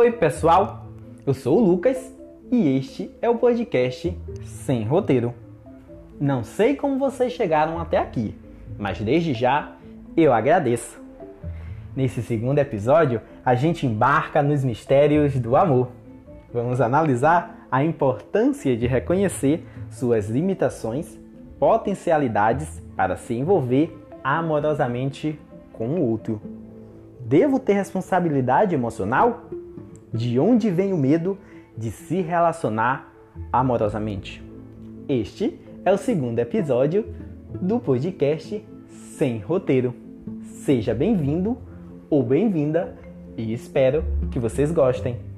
Oi, pessoal. Eu sou o Lucas e este é o podcast Sem Roteiro. Não sei como vocês chegaram até aqui, mas desde já eu agradeço. Nesse segundo episódio, a gente embarca nos mistérios do amor. Vamos analisar a importância de reconhecer suas limitações, potencialidades para se envolver amorosamente com o outro. Devo ter responsabilidade emocional? De onde vem o medo de se relacionar amorosamente? Este é o segundo episódio do podcast Sem Roteiro. Seja bem-vindo ou bem-vinda e espero que vocês gostem.